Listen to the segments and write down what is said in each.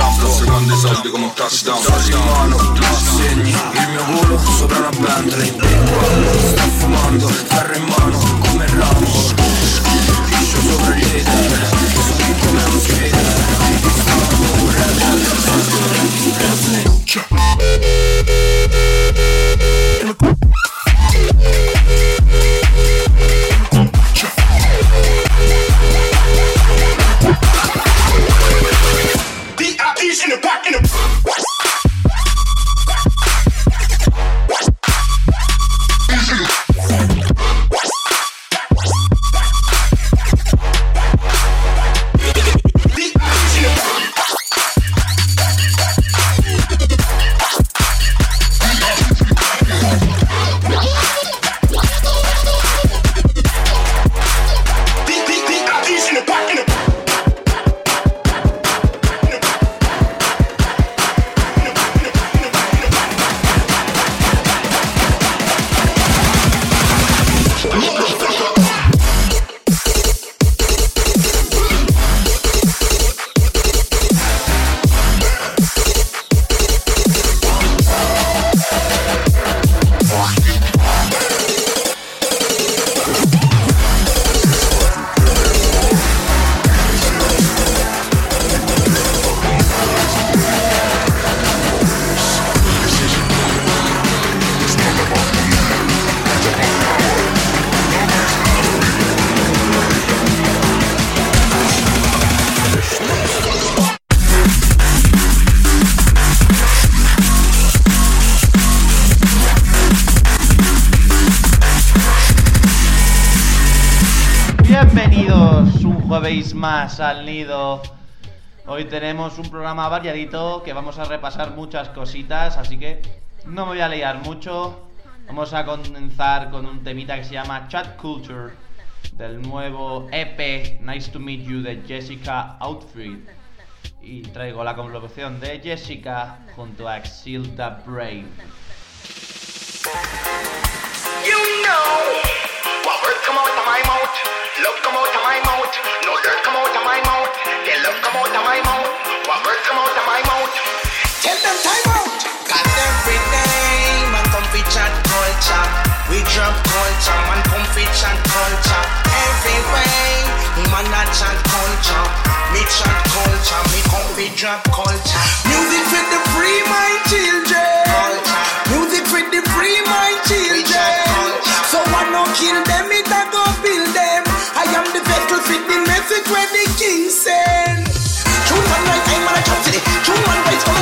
Po' Sto seguendo i soldi come un touchdown. Soldi in mano, segni, il mio volo sopra una Bentley Sto fumando, ferro in mano, come Rambo. Piscio sopra gli hater, sono come uno skater Stavo un rebel, sono Presley D.I.E.'s más al nido. Hoy tenemos un programa variadito que vamos a repasar muchas cositas, así que no me voy a liar mucho. Vamos a comenzar con un temita que se llama Chat Culture del nuevo EP Nice to Meet You de Jessica Outfit. Y traigo la colaboración de Jessica junto a Exilda Brain. You know words come out of my mouth, love come out of my mouth, no dirt come out of my mouth, then love come out of my mouth. What words come out of my mouth? Tell them time out. Cause every day, man, come fi chat culture. We drop culture, man, come fi chat culture. Every way, man, a chat culture. Me chat culture, me come fi drop culture. Music for the free, my children. Culture. Music for the free, my one waits for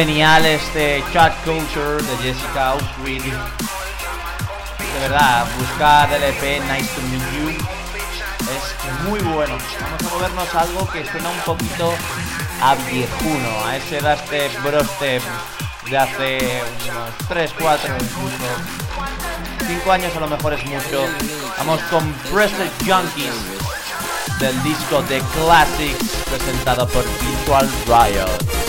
Genial este Chat Culture de Jessica Austin. De verdad, buscar el EP Nice to Meet You. Es muy bueno. Vamos a movernos algo que suena un poquito a viejuno, a ese Dastep Brostep de hace unos 3, 4, incluso 5 años a lo mejor es mucho. Vamos con Bracelet Junkies del disco The Classics presentado por Visual Riot.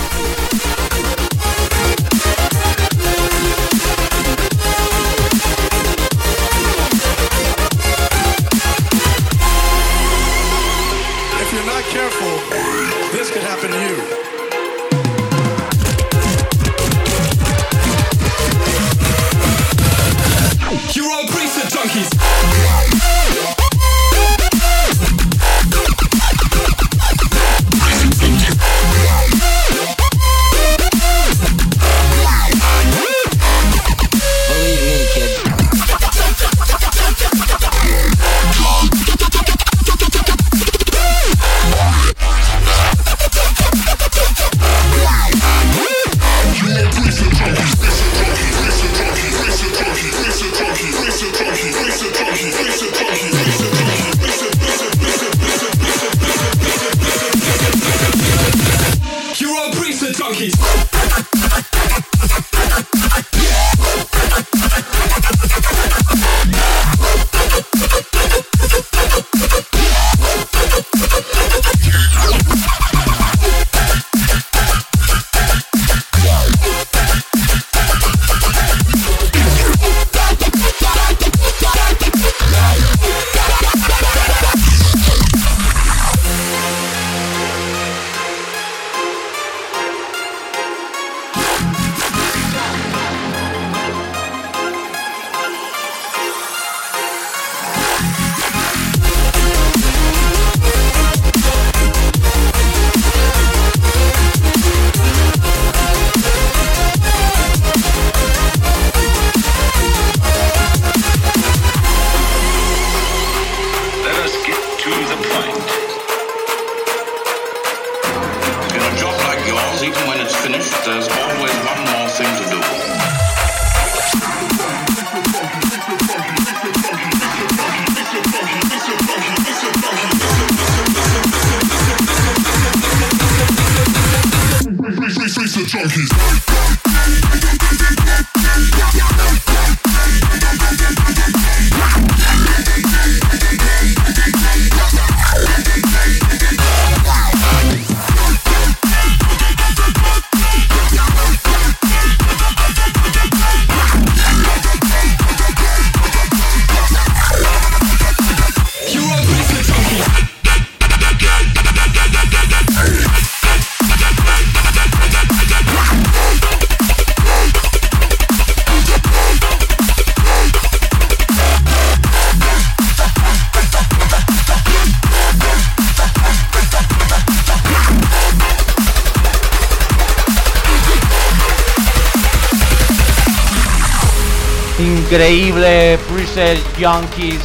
Increíble Preset Junkies.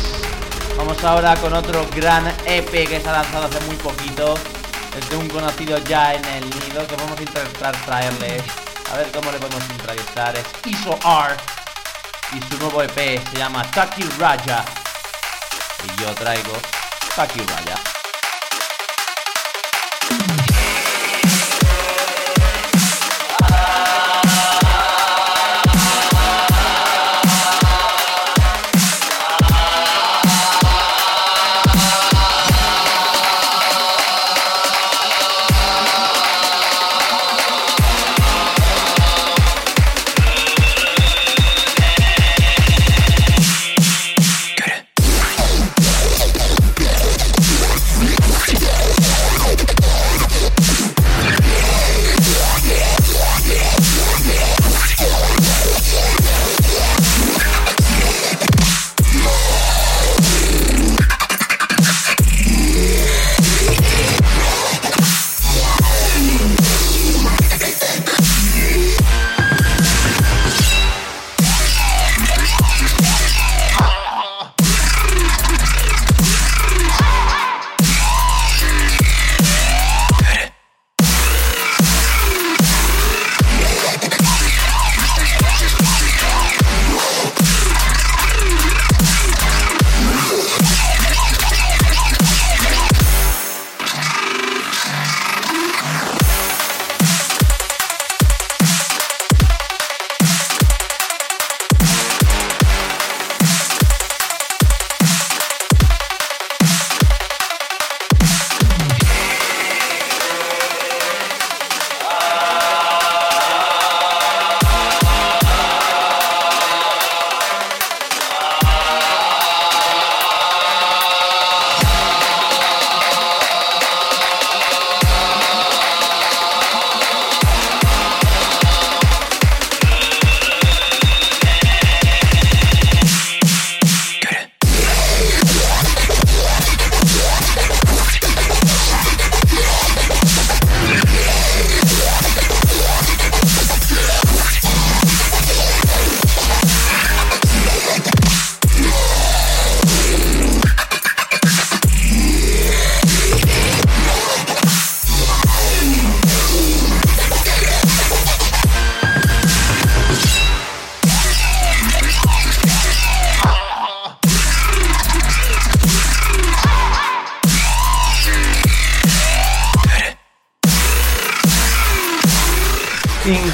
Vamos ahora con otro gran EP que se ha lanzado hace muy poquito. Es de un conocido ya en el nido que vamos a intentar traerle. A ver cómo le podemos entrevistar. Es ISO R. Y su nuevo EP se llama Taki Raja. Y yo traigo Taki Raja.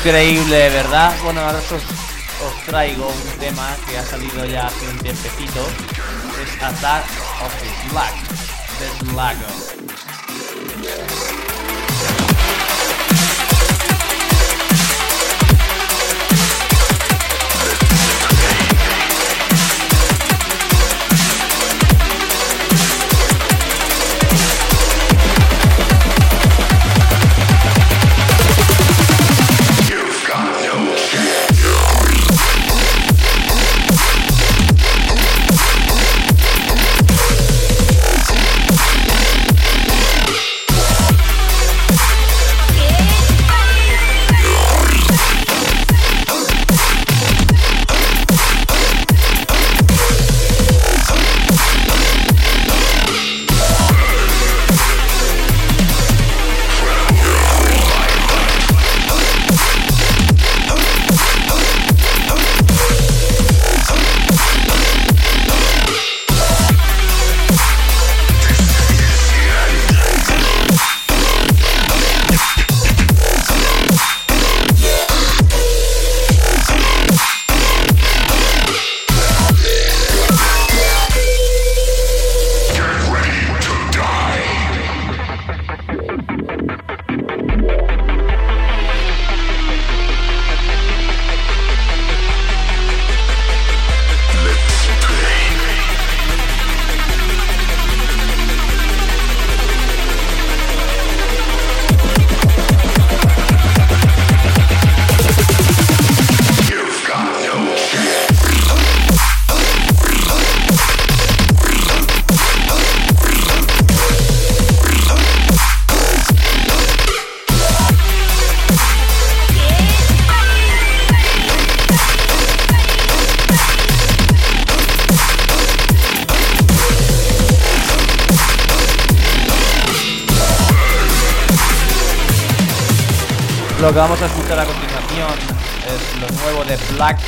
Increíble, ¿verdad? Bueno, ahora os, os traigo un tema que ha salido ya hace un tiempecito. Es Attack of the Slack, de Slago.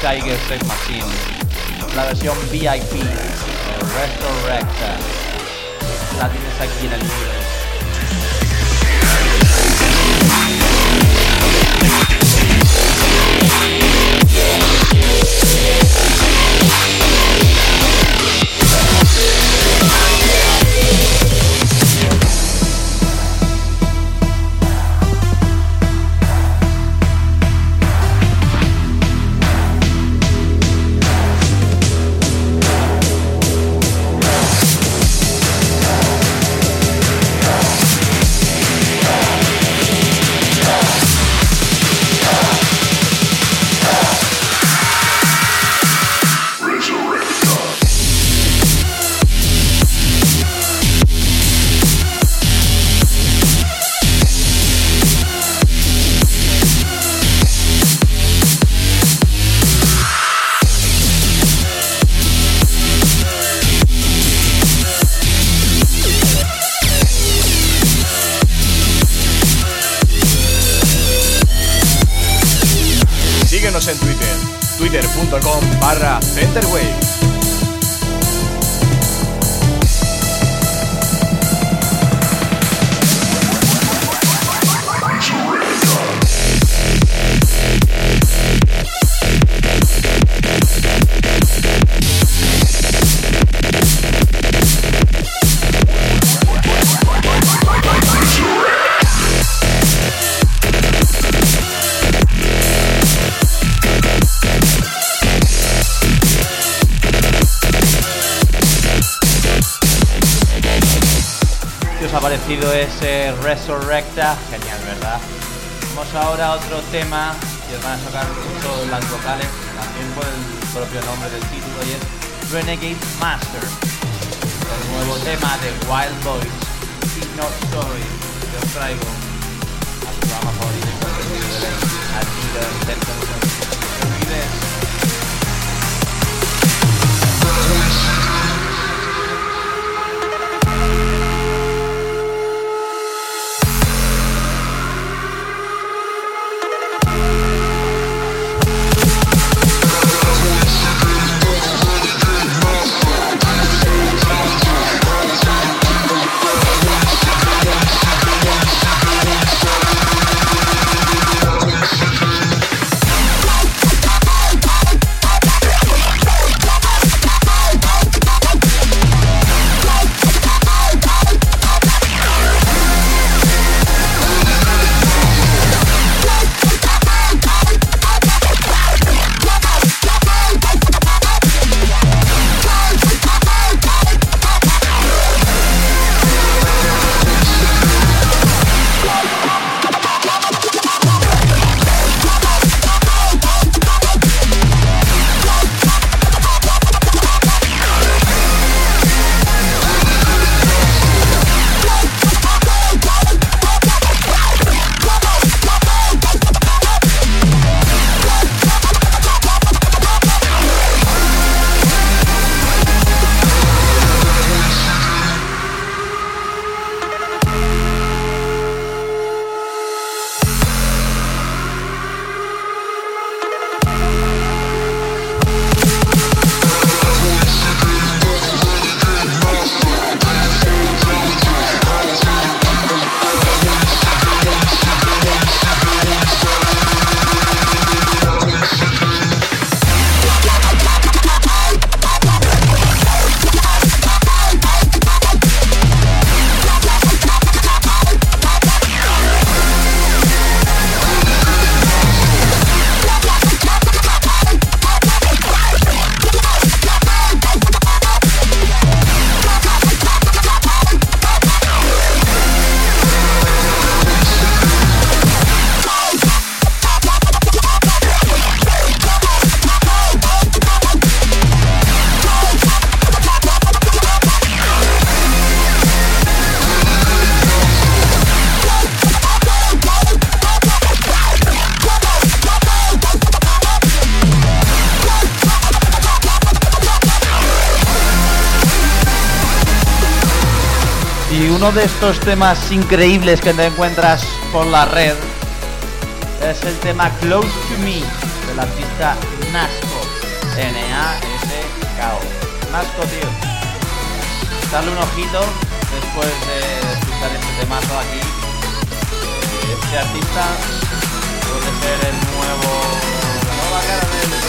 Tiger Sex Machine, la versión VIP de. La tienes aquí en el libro. Barra Resurrecta? Genial, ¿verdad? Vamos ahora a otro tema que van a tocar mucho las vocales, también por el propio nombre del título, y es Renegade Master. El nuevo tema de Wild Boys, Not Story, que os traigo al programa favorito uno de estos temas increíbles que te encuentras por la red es el tema Close to Me del artista Nasco. N-A-S-K-O. Nasco, tío. Darle un ojito después de escuchar este temazo aquí. Este artista puede ser el nuevo. nueva cara del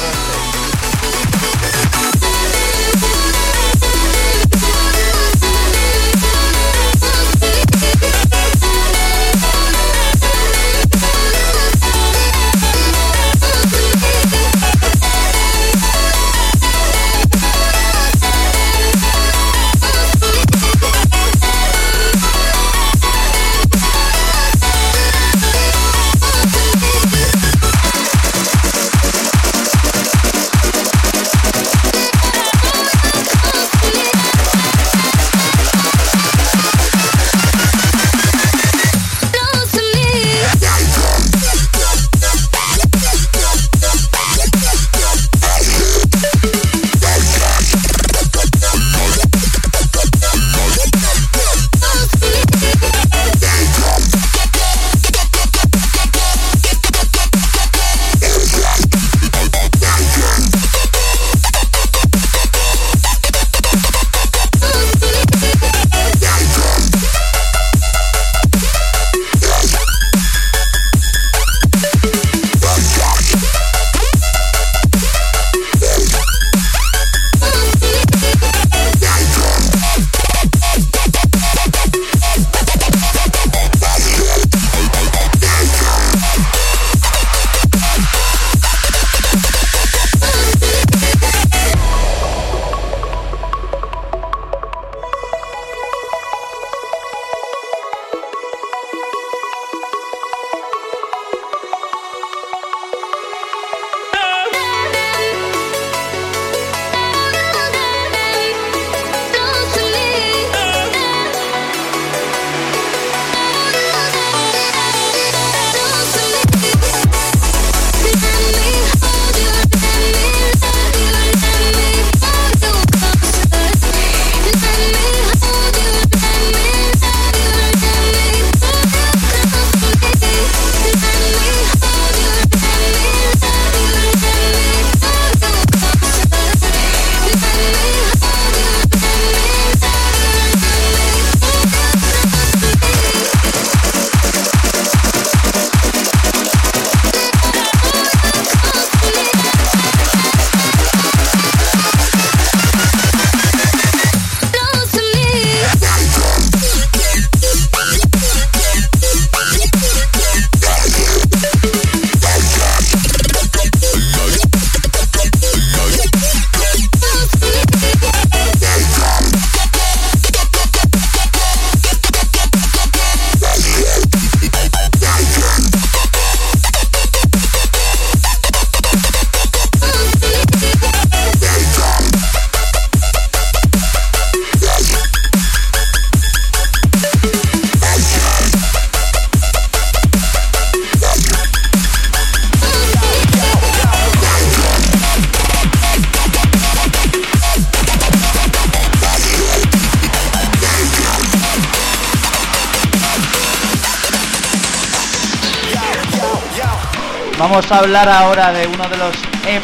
Vamos a hablar ahora de uno de los EP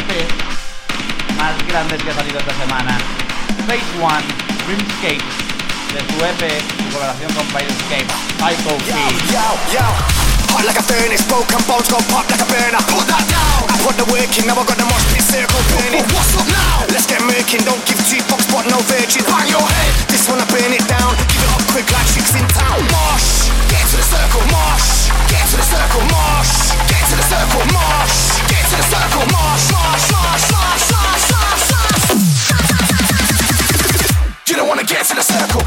más grandes que ha salido esta semana. Phase One, Dreamscape, de su EP en colaboración con Pyroscape, Psycho Key. Yo, yo, hot like a furnace, broken bones go pop like a burner. Put that down. I put the work in, now I got the mosh pit circle burning. What's up now? Let's get murking, don't give two fucks, but no virgin. Bang your head. This one I burn it down, give it up quick like chicks in town. Mosh, get to the circle, mosh, get to the circle, mosh, get to the circle, mosh, get to the circle, mosh, mosh, mosh, mosh, mosh, mosh, mosh. You don't wanna get to the circle,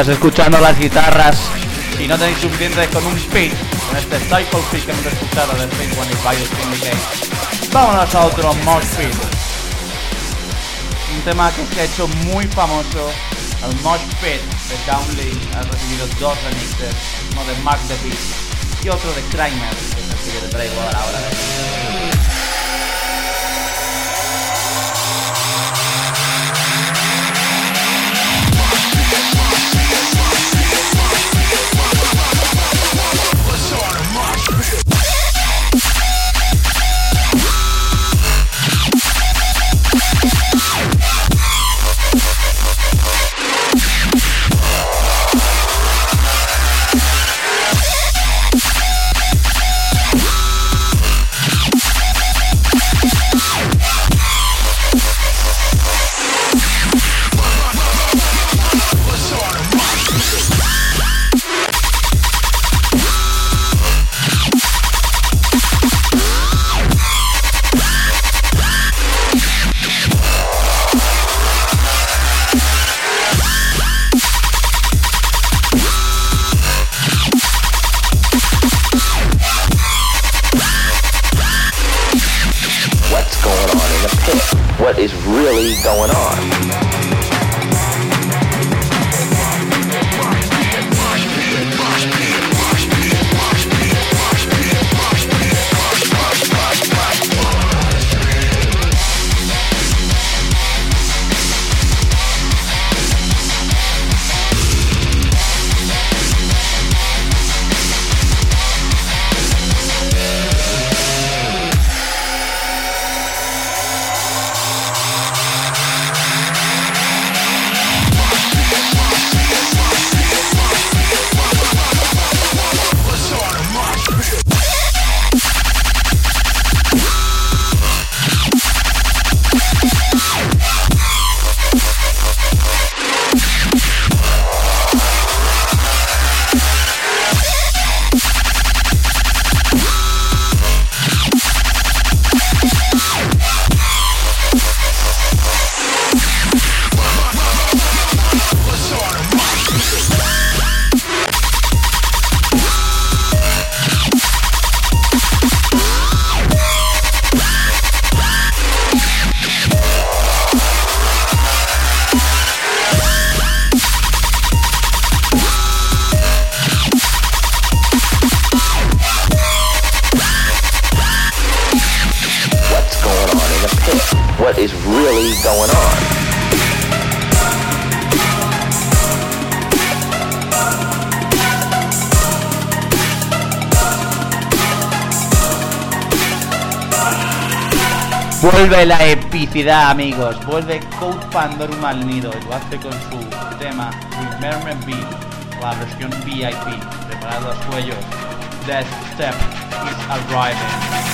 estás escuchando las guitarras y no tenéis suficiente con un pit, con este Cycle Pit que hemos escuchado de Pit One y Bios Syndicate. Vámonos a otro Mosh Pit. Un tema que se ha hecho muy famoso, el Mosh Pit de Downley. Ha recibido dos remixes, uno de Mark the Beat y otro de Kramer, que es el que te traigo ahora. ahora de Vuelve la epicidad, amigos. Vuelve Code Pandorum al nido. Y lo hace con su tema Remember Me, la versión VIP. Preparados cuellos. Death Step is arriving.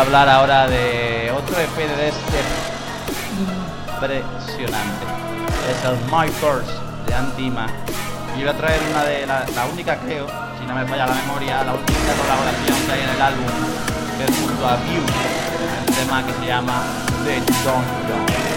Hablar ahora de otro EP de este impresionante. Es el My First de Antima. Y voy a traer una de la, la única creo, si no me falla la memoria, la última colaboración que hay en el álbum, que es junto a View, el tema que se llama The Don't Don't.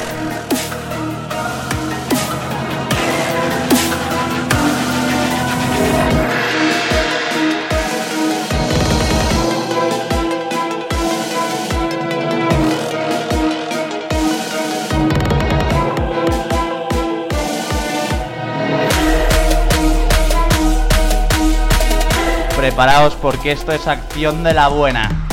Preparaos porque esto es acción de la buena.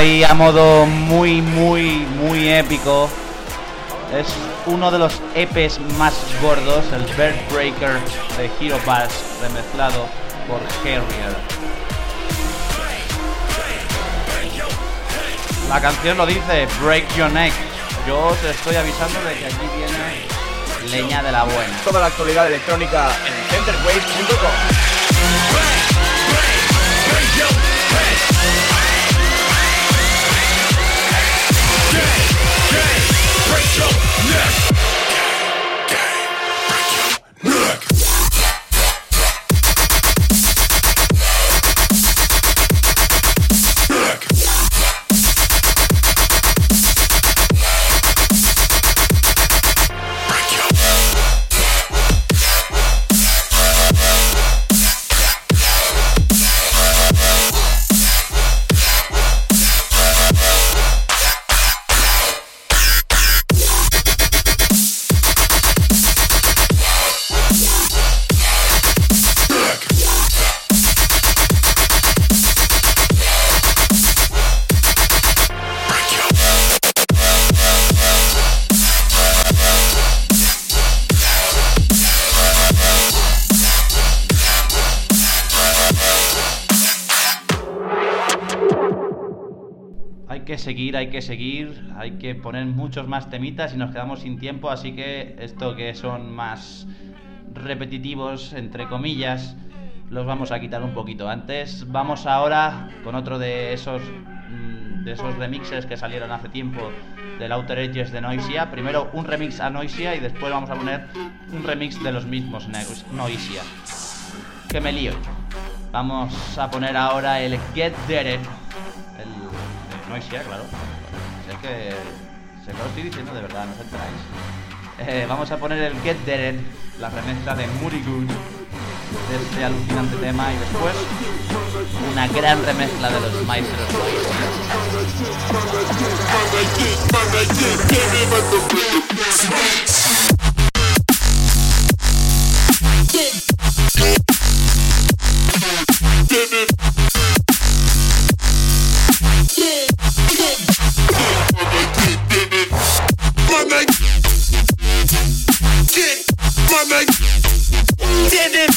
Ahí a modo muy, muy, muy épico. Es uno de los EPs más gordos, el Bird Breaker de Hero Bass, remezclado por Harrier. La canción lo dice, Break Your Neck. Yo os estoy avisando de que aquí viene leña de la buena. Toda la actualidad electrónica en centerwaves.com. Hay seguir, hay que seguir, hay que poner muchos más temitas y nos quedamos sin tiempo, así que esto que son más repetitivos, entre comillas, los vamos a quitar un poquito. Antes vamos ahora con otro de esos mm, de esos remixes que salieron hace tiempo del Outer Edges de Noisia. Primero un remix a Noisia y después vamos a poner un remix de los mismos Noisia. Que me lío. Vamos a poner ahora el Get Dead. Noisia, claro. Sé que. Sé que lo estoy diciendo de verdad, no os enteráis. Eh, vamos a poner el Get Dead, la remezcla de Good de este alucinante tema y después una gran remezcla de los Maestros Did it,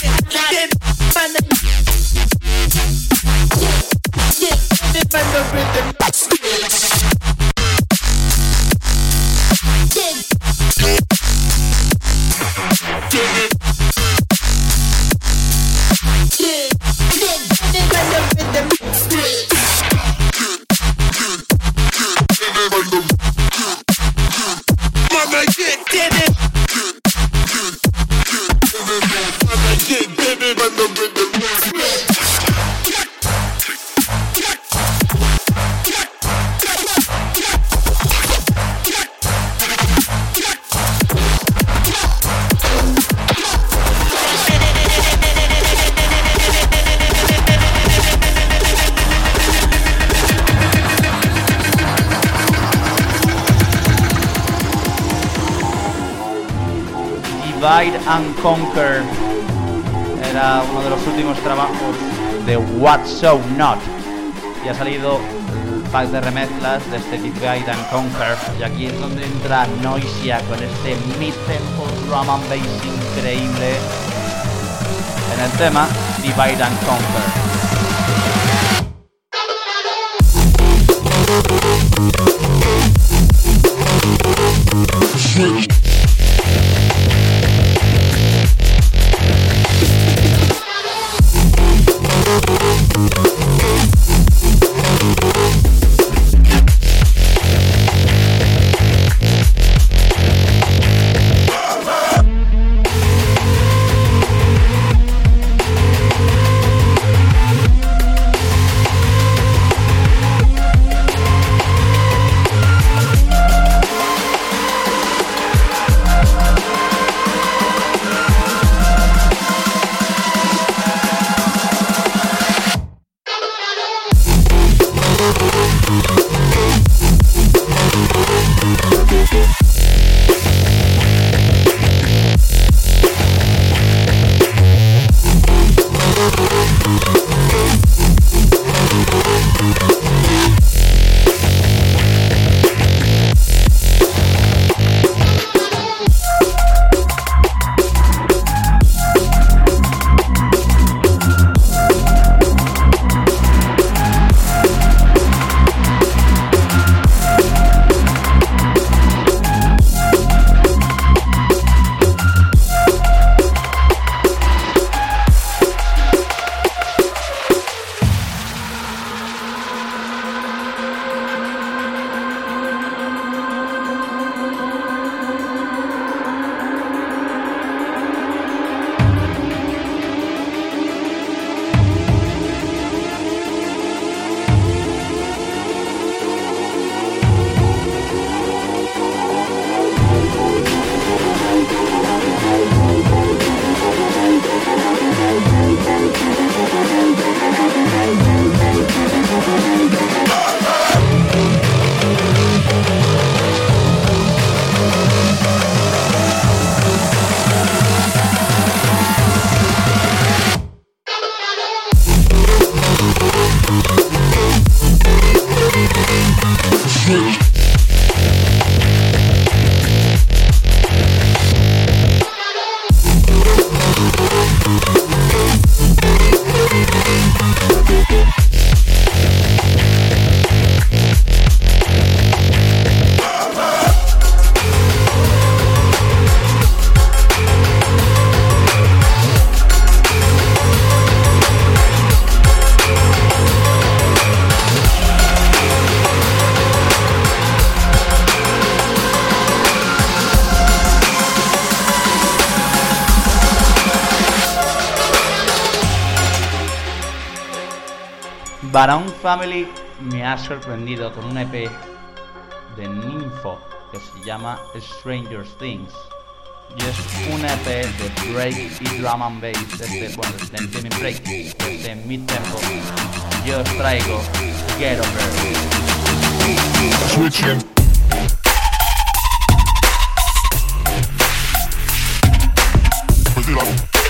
and Conquer. Era uno de los últimos trabajos de What So Not. Y ha salido el pack de remezclas de este Divide and Conquer. Y aquí es donde entra Noisia con este mid-tempo drum and bass increíble. En el tema Divide and Conquer. Baron Family me ha sorprendido con un EP de Ninfo que se llama Stranger Things. Y es un EP de break y drum and bass desde, bueno, desde break, desde mi tempo. Yo os traigo Get Over. Switching. Pues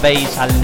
Base al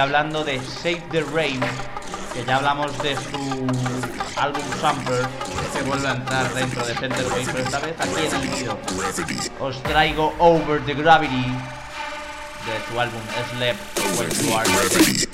hablando de Save the Rain, que ya hablamos de su álbum Samper, que vuelve a entrar dentro de Center Way, pero esta vez aquí en el vídeo. Os traigo Over the Gravity de su álbum Sleep Where You Are.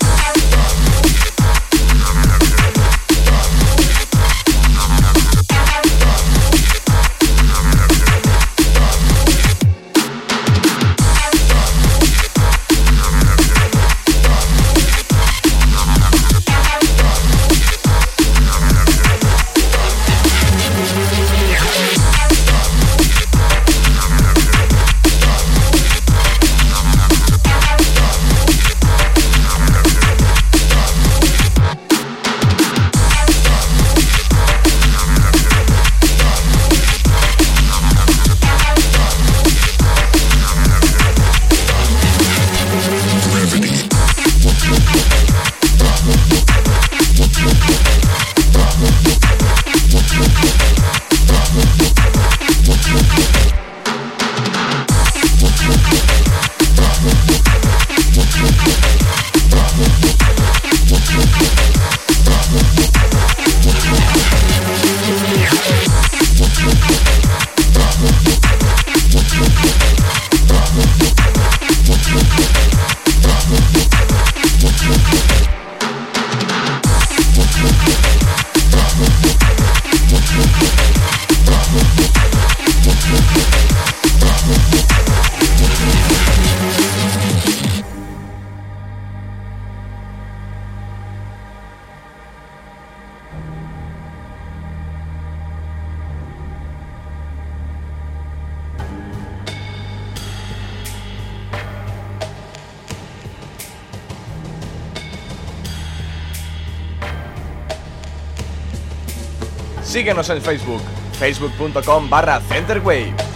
Síguenos en Facebook, facebook.com barra Centerwave.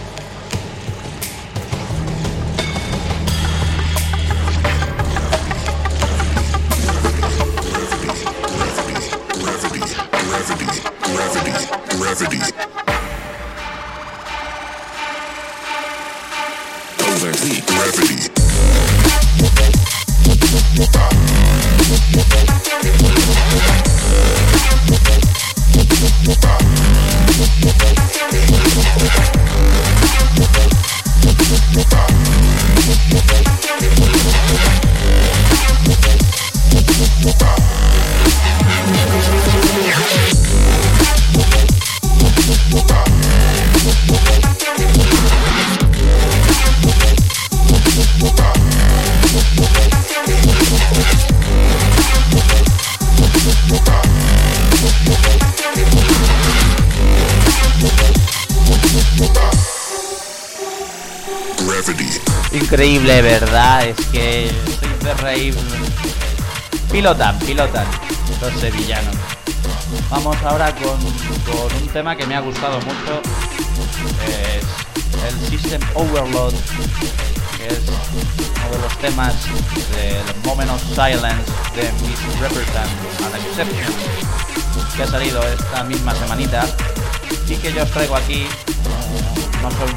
Increíble, ¿verdad? Es que Synth Rave pilotan, pilotan los sevillanos. Vamos ahora con, con un tema que me ha gustado mucho. Es el System Overload, que es uno de los temas del Moment of Silence de Miss Represent an Exception, que ha salido esta misma semanita y que yo os traigo aquí. No son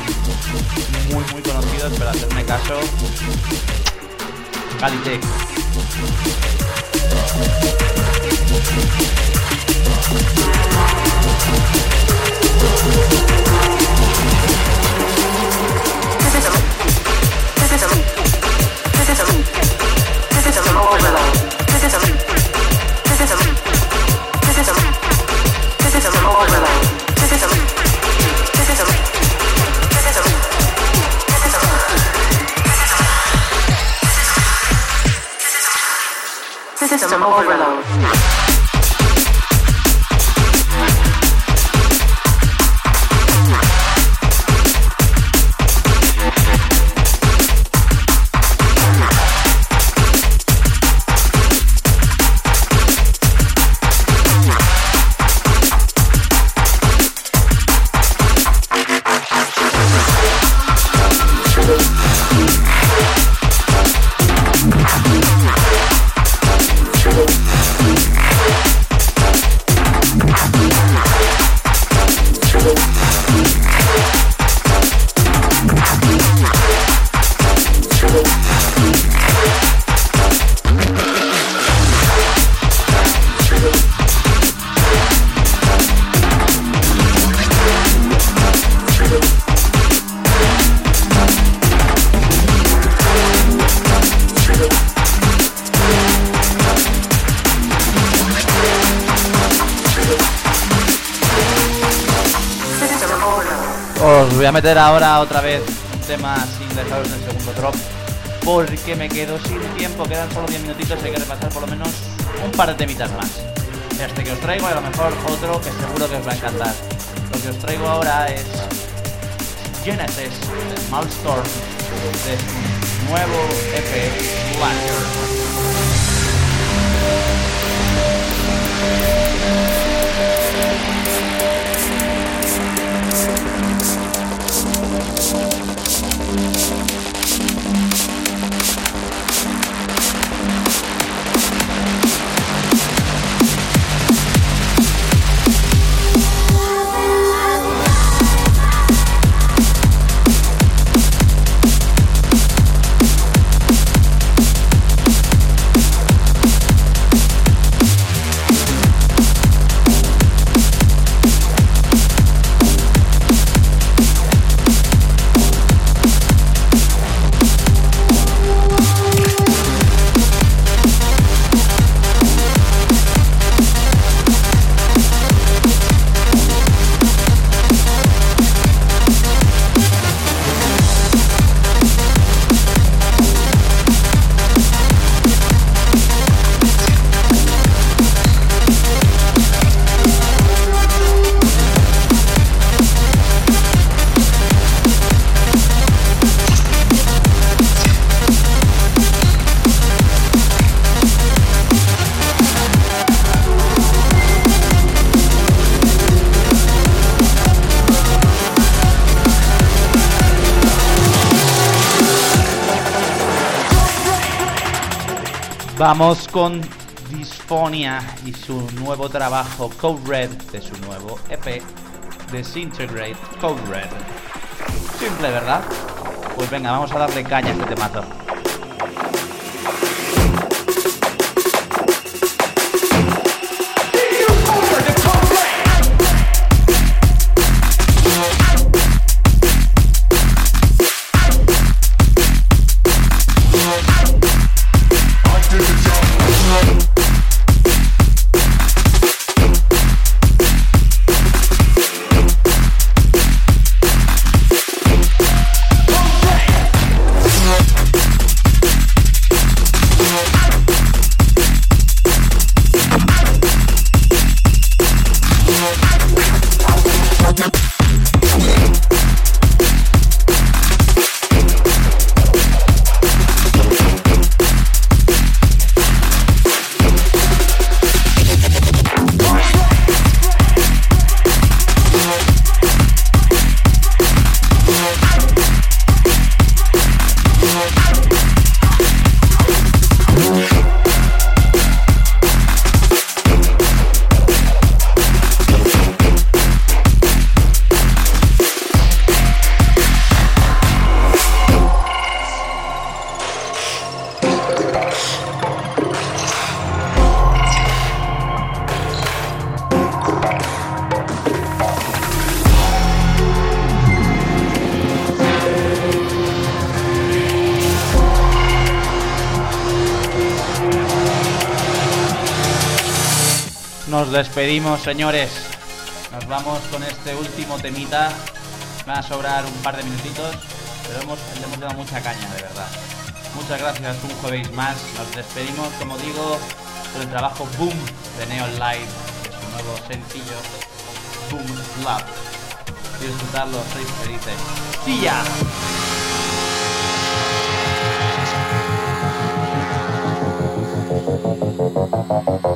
muy muy conocidos, pero hacerme caso. Voy a meter ahora otra vez un tema sin dejaros en el segundo drop porque me quedo sin tiempo, quedan solo 10 minutitos hay que repasar por lo menos un par de temitas más. Este que os traigo a lo mejor otro que seguro que os va a encantar. Lo que os traigo ahora es Genesis Malstorm de su nuevo EP. Vamos con Dysphonia y su nuevo trabajo Code Red de su nuevo EP Disintegrate Code Red. Simple, ¿verdad? Pues venga, vamos a darle caña a este temazo. despedimos, señores. Nos vamos con este último temita. Van a sobrar un par de minutitos, pero hemos, le hemos dado mucha caña, de verdad. Muchas gracias, un jueves más. Nos despedimos, como digo, con el trabajo Boom de Neon Light, de su nuevo sencillo Boom Love. Disfrutarlo, sois felices. ¡Sí ya!